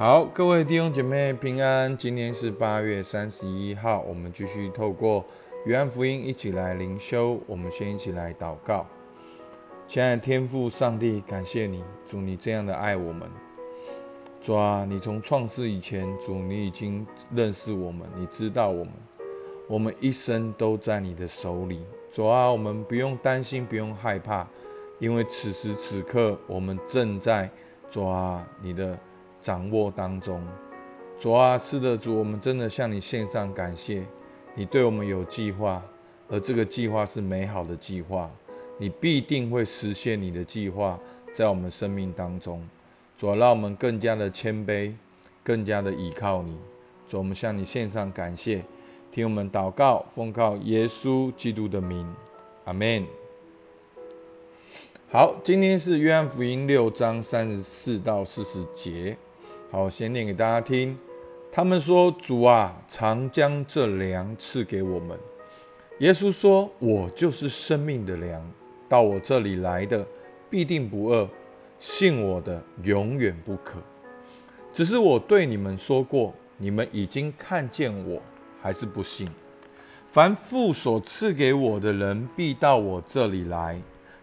好，各位弟兄姐妹平安。今天是八月三十一号，我们继续透过约翰福音一起来灵修。我们先一起来祷告。亲爱的天父上帝，感谢你，主你这样的爱我们。主啊，你从创世以前，主你已经认识我们，你知道我们，我们一生都在你的手里。主啊，我们不用担心，不用害怕，因为此时此刻我们正在主啊你的掌握当中。主啊，是的，主，我们真的向你献上感谢。你对我们有计划，而这个计划是美好的计划，你必定会实现你的计划在我们生命当中。主，让我们更加的谦卑，更加的依靠你。主，我们向你献上感谢。听我们祷告，奉靠耶稣基督的名，阿门。好，今天是约翰福音六章三十四到四十节。好，先念给大家听。他们说：“主啊，常将这粮赐给我们。”耶稣说：“我就是生命的粮，到我这里来的必定不饿，信我的永远不渴。只是我对你们说过，你们已经看见我。”还是不信。凡父所赐给我的人，必到我这里来。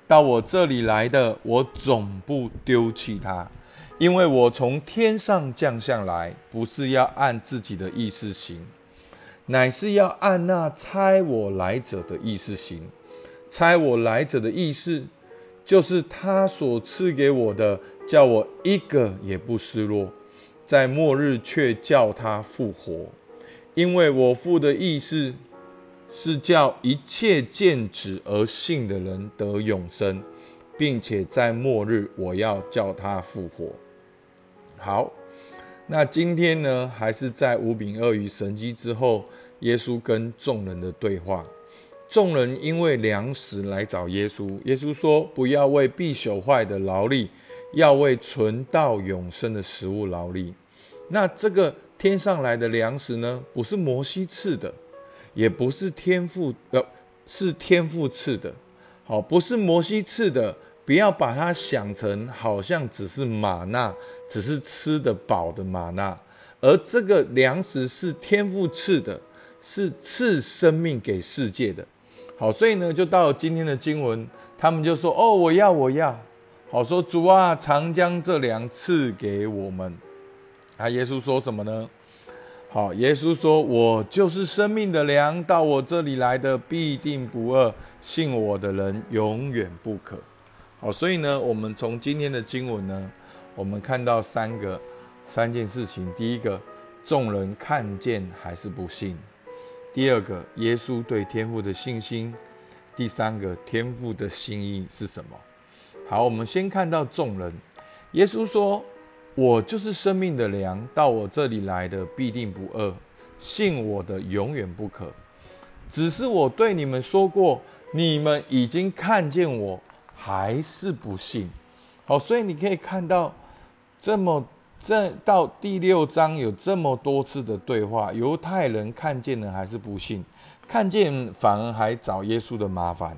到我这里来的，我总不丢弃他，因为我从天上降下来，不是要按自己的意思行，乃是要按那差我来者的意思行。差我来者的意思，就是他所赐给我的，叫我一个也不失落，在末日却叫他复活。因为我父的意思是叫一切见子而信的人得永生，并且在末日我要叫他复活。好，那今天呢，还是在五饼二鱼神迹之后，耶稣跟众人的对话。众人因为粮食来找耶稣，耶稣说：“不要为必朽坏的劳力，要为存到永生的食物劳力。”那这个。天上来的粮食呢，不是摩西赐的，也不是天父呃，是天父赐的。好，不是摩西赐的，不要把它想成好像只是玛纳，只是吃得饱的玛纳。而这个粮食是天父赐的，是赐生命给世界的。好，所以呢，就到今天的经文，他们就说：“哦，我要，我要。”好，说主啊，常将这粮赐给我们。啊，耶稣说什么呢？好，耶稣说：“我就是生命的粮，到我这里来的必定不饿，信我的人永远不渴。”好，所以呢，我们从今天的经文呢，我们看到三个三件事情：第一个，众人看见还是不信；第二个，耶稣对天父的信心；第三个，天父的心意是什么？好，我们先看到众人，耶稣说。我就是生命的粮，到我这里来的必定不饿，信我的永远不渴。只是我对你们说过，你们已经看见我，还是不信。好，所以你可以看到，这么这到第六章有这么多次的对话，犹太人看见了还是不信，看见反而还找耶稣的麻烦。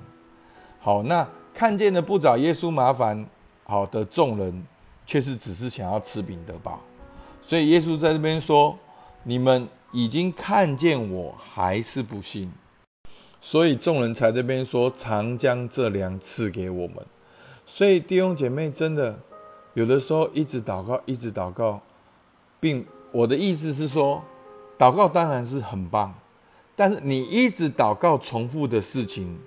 好，那看见了不找耶稣麻烦，好的众人。却是只是想要吃饼得饱，所以耶稣在这边说：“你们已经看见我，还是不信。”所以众人才这边说：“常将这粮赐给我们。”所以弟兄姐妹真的有的时候一直祷告，一直祷告，并我的意思是说，祷告当然是很棒，但是你一直祷告重复的事情，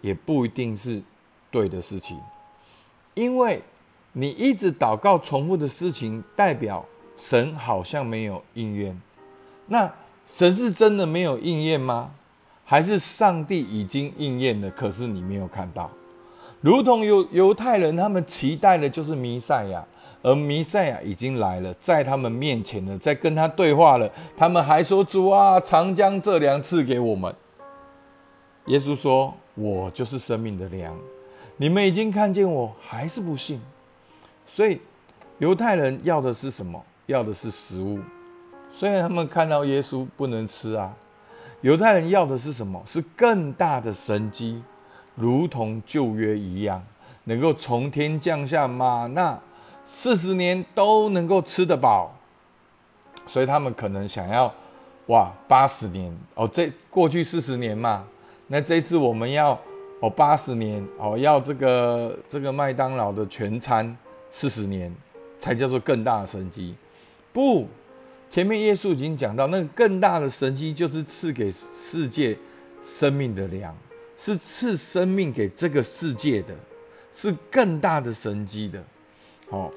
也不一定是对的事情，因为。你一直祷告重复的事情，代表神好像没有应验。那神是真的没有应验吗？还是上帝已经应验了，可是你没有看到？如同犹犹太人他们期待的就是弥赛亚，而弥赛亚已经来了，在他们面前了，在跟他对话了。他们还说：“主啊，常将这粮赐给我们。”耶稣说：“我就是生命的粮。”你们已经看见我，还是不信？所以，犹太人要的是什么？要的是食物。虽然他们看到耶稣不能吃啊，犹太人要的是什么？是更大的神机，如同旧约一样，能够从天降下玛纳，四十年都能够吃得饱。所以他们可能想要，哇，八十年哦，这过去四十年嘛，那这次我们要哦八十年哦，要这个这个麦当劳的全餐四十年，才叫做更大的神迹。不，前面耶稣已经讲到，那个更大的神迹就是赐给世界生命的粮，是赐生命给这个世界的，是更大的神迹的。好，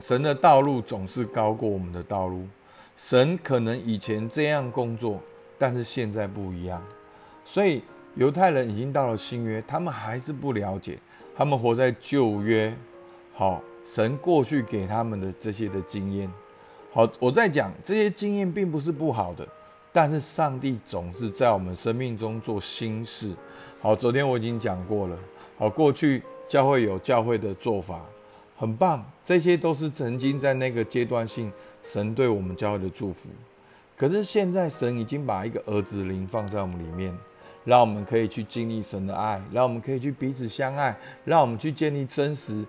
神的道路总是高过我们的道路。神可能以前这样工作，但是现在不一样。所以犹太人已经到了新约，他们还是不了解，他们活在旧约。好，神过去给他们的这些的经验。好，我在讲这些经验并不是不好的，但是上帝总是在我们生命中做新事。好，昨天我已经讲过了。好，过去教会有教会的做法。很棒，这些都是曾经在那个阶段性神对我们教会的祝福。可是现在神已经把一个儿子灵放在我们里面，让我们可以去经历神的爱，让我们可以去彼此相爱，让我们去建立真实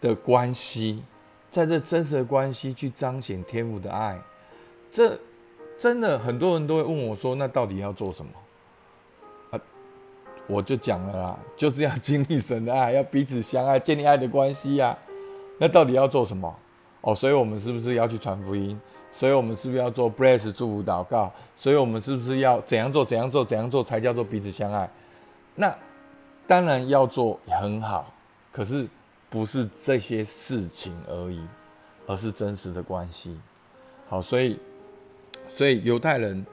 的关系，在这真实的关系去彰显天父的爱。这真的很多人都会问我说：“那到底要做什么？”我就讲了啦，就是要经历神的爱，要彼此相爱，建立爱的关系呀。那到底要做什么？哦，所以我们是不是要去传福音？所以我们是不是要做 bless 祝福祷告？所以我们是不是要怎样做？怎样做？怎样做才叫做彼此相爱？那当然要做很好，可是不是这些事情而已，而是真实的关系。好，所以所以犹太人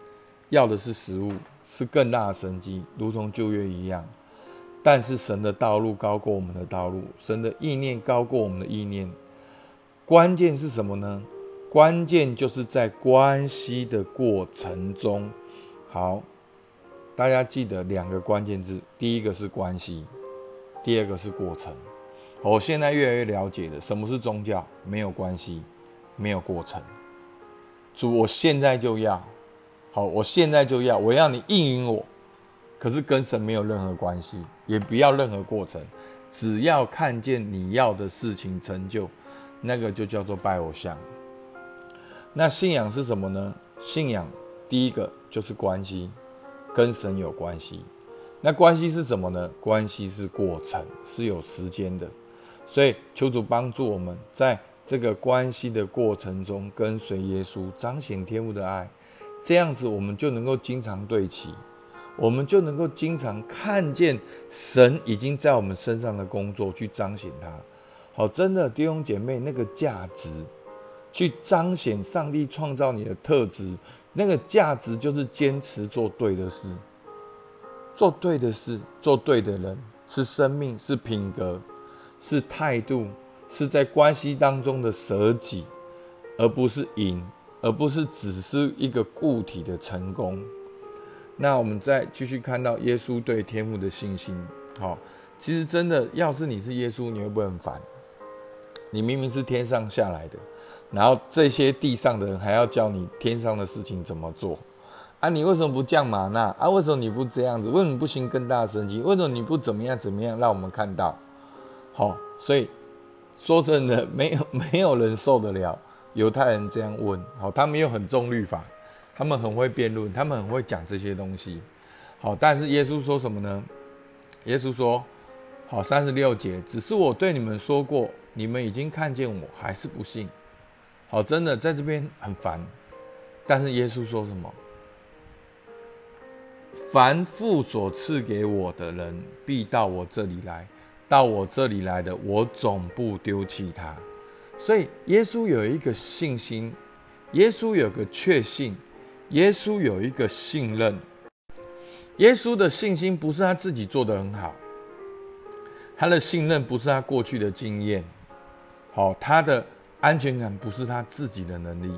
要的是食物。是更大的神迹，如同旧约一样。但是神的道路高过我们的道路，神的意念高过我们的意念。关键是什么呢？关键就是在关系的过程中。好，大家记得两个关键字：第一个是关系，第二个是过程。我现在越来越了解了，什么是宗教？没有关系，没有过程。主，我现在就要。好，我现在就要，我要你应允我，可是跟神没有任何关系，也不要任何过程，只要看见你要的事情成就，那个就叫做拜偶像。那信仰是什么呢？信仰第一个就是关系，跟神有关系。那关系是什么呢？关系是过程，是有时间的。所以求主帮助我们在这个关系的过程中跟随耶稣，彰显天父的爱。这样子，我们就能够经常对齐，我们就能够经常看见神已经在我们身上的工作，去彰显它。好，真的弟兄姐妹，那个价值，去彰显上帝创造你的特质，那个价值就是坚持做对的事，做对的事，做对的人，是生命，是品格，是态度，是在关系当中的舍己，而不是赢。而不是只是一个固体的成功。那我们再继续看到耶稣对天父的信心。好，其实真的，要是你是耶稣，你会不会很烦？你明明是天上下来的，然后这些地上的人还要教你天上的事情怎么做啊？你为什么不降马纳啊？为什么你不这样子？为什么不行更大的神迹？为什么你不怎么样怎么样让我们看到？哦，所以说真的，没有 没有人受得了。犹太人这样问，好，他们又很重律法，他们很会辩论，他们很会讲这些东西，好，但是耶稣说什么呢？耶稣说，好，三十六节，只是我对你们说过，你们已经看见我，还是不信，好，真的在这边很烦，但是耶稣说什么？凡父所赐给我的人，必到我这里来，到我这里来的，我总不丢弃他。所以，耶稣有一个信心，耶稣有个确信，耶稣有一个信任。耶稣的信心不是他自己做的很好，他的信任不是他过去的经验，好，他的安全感不是他自己的能力。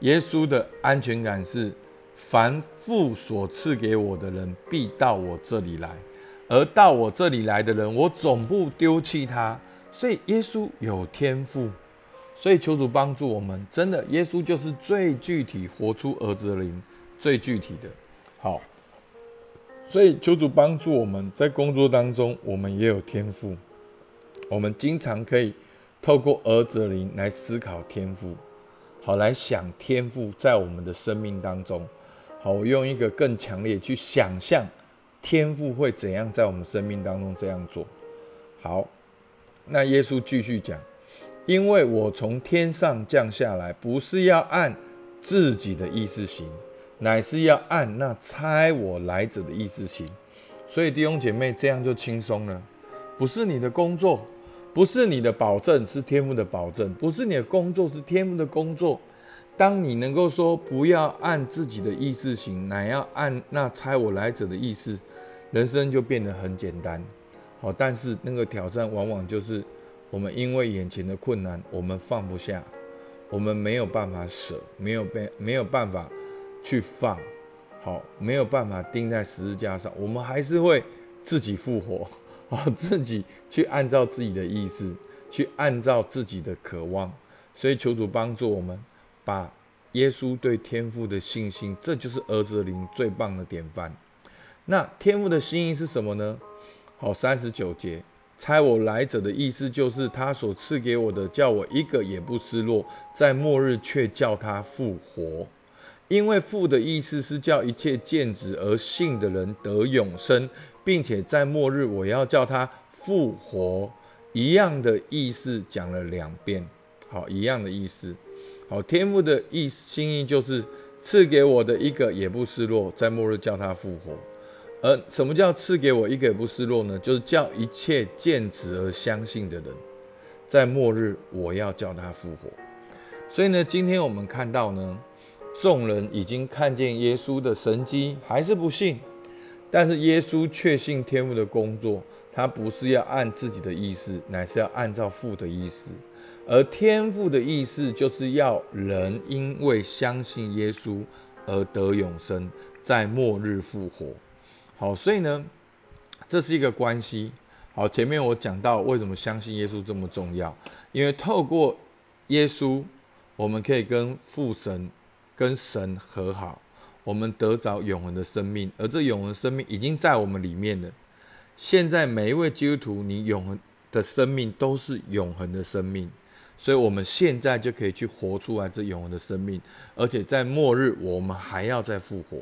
耶稣的安全感是：凡父所赐给我的人，必到我这里来；而到我这里来的人，我总不丢弃他。所以耶稣有天赋，所以求主帮助我们。真的，耶稣就是最具体活出儿子的灵，最具体的。好，所以求主帮助我们在工作当中，我们也有天赋。我们经常可以透过儿子的灵来思考天赋。好来想天赋在我们的生命当中。好，我用一个更强烈去想象天赋会怎样在我们生命当中这样做。好，那耶稣继续讲，因为我从天上降下来，不是要按自己的意思行，乃是要按那差我来者的意思行。所以弟兄姐妹，这样就轻松了。不是你的工作，不是你的保证，是天赋的保证；不是你的工作，是天赋的工作。当你能够说不要按自己的意思行，乃要按那差我来者的意思，人生就变得很简单。好，但是那个挑战往往就是我们因为眼前的困难，我们放不下，我们没有办法舍，没有被没有办法去放，好，没有办法钉在十字架上，我们还是会自己复活，好，自己去按照自己的意思，去按照自己的渴望，所以求主帮助我们。把耶稣对天父的信心，这就是儿子灵最棒的典范。那天父的心意是什么呢？好，三十九节，猜我来者的意思就是他所赐给我的，叫我一个也不失落，在末日却叫他复活。因为父的意思是叫一切见子而信的人得永生，并且在末日我要叫他复活。一样的意思讲了两遍，好，一样的意思。好，天父的意心意就是赐给我的一个也不失落，在末日叫他复活。而什么叫赐给我一个也不失落呢？就是叫一切见子而相信的人，在末日我要叫他复活。所以呢，今天我们看到呢，众人已经看见耶稣的神迹，还是不信，但是耶稣确信天父的工作，他不是要按自己的意思，乃是要按照父的意思。而天赋的意思就是要人因为相信耶稣而得永生，在末日复活。好，所以呢，这是一个关系。好，前面我讲到为什么相信耶稣这么重要，因为透过耶稣，我们可以跟父神、跟神和好，我们得着永恒的生命，而这永恒生命已经在我们里面了。现在每一位基督徒，你永恒的生命都是永恒的生命。所以，我们现在就可以去活出来这永恒的生命，而且在末日，我们还要再复活。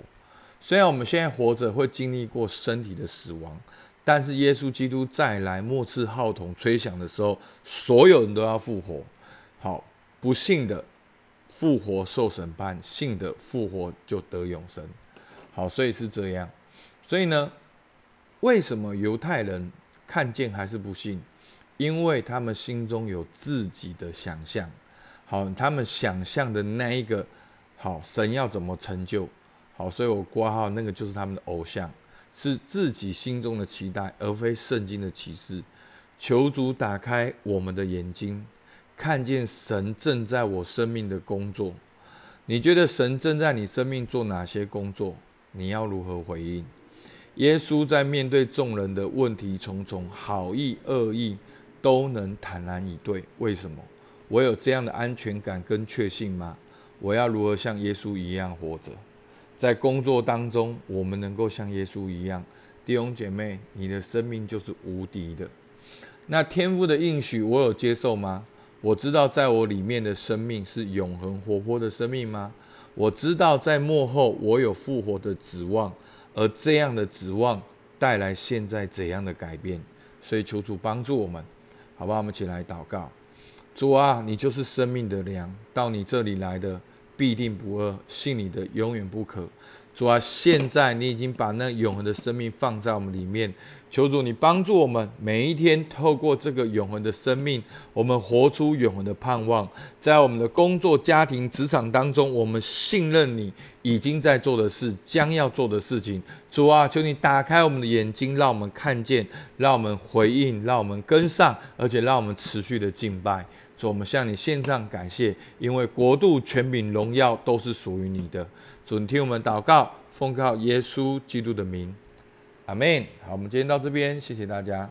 虽然我们现在活着会经历过身体的死亡，但是耶稣基督再来末次号筒吹响的时候，所有人都要复活。好，不信的复活受审判，信的复活就得永生。好，所以是这样。所以呢，为什么犹太人看见还是不信？因为他们心中有自己的想象，好，他们想象的那一个好神要怎么成就，好，所以我挂号那个就是他们的偶像，是自己心中的期待，而非圣经的启示。求主打开我们的眼睛，看见神正在我生命的工作。你觉得神正在你生命做哪些工作？你要如何回应？耶稣在面对众人的问题重重，好意恶意。都能坦然以对，为什么？我有这样的安全感跟确信吗？我要如何像耶稣一样活着？在工作当中，我们能够像耶稣一样，弟兄姐妹，你的生命就是无敌的。那天赋的应许，我有接受吗？我知道在我里面的生命是永恒活泼的生命吗？我知道在幕后我有复活的指望，而这样的指望带来现在怎样的改变？所以求主帮助我们。好不好？我们一起来祷告。主啊，你就是生命的粮，到你这里来的必定不饿，信你的永远不可。主啊，现在你已经把那永恒的生命放在我们里面，求主你帮助我们，每一天透过这个永恒的生命，我们活出永恒的盼望，在我们的工作、家庭、职场当中，我们信任你已经在做的事，将要做的事情。主啊，求你打开我们的眼睛，让我们看见，让我们回应，让我们跟上，而且让我们持续的敬拜。主，我们向你献上感谢，因为国度、权柄、荣耀都是属于你的。准，听我们祷告，奉靠耶稣基督的名，阿门。好，我们今天到这边，谢谢大家。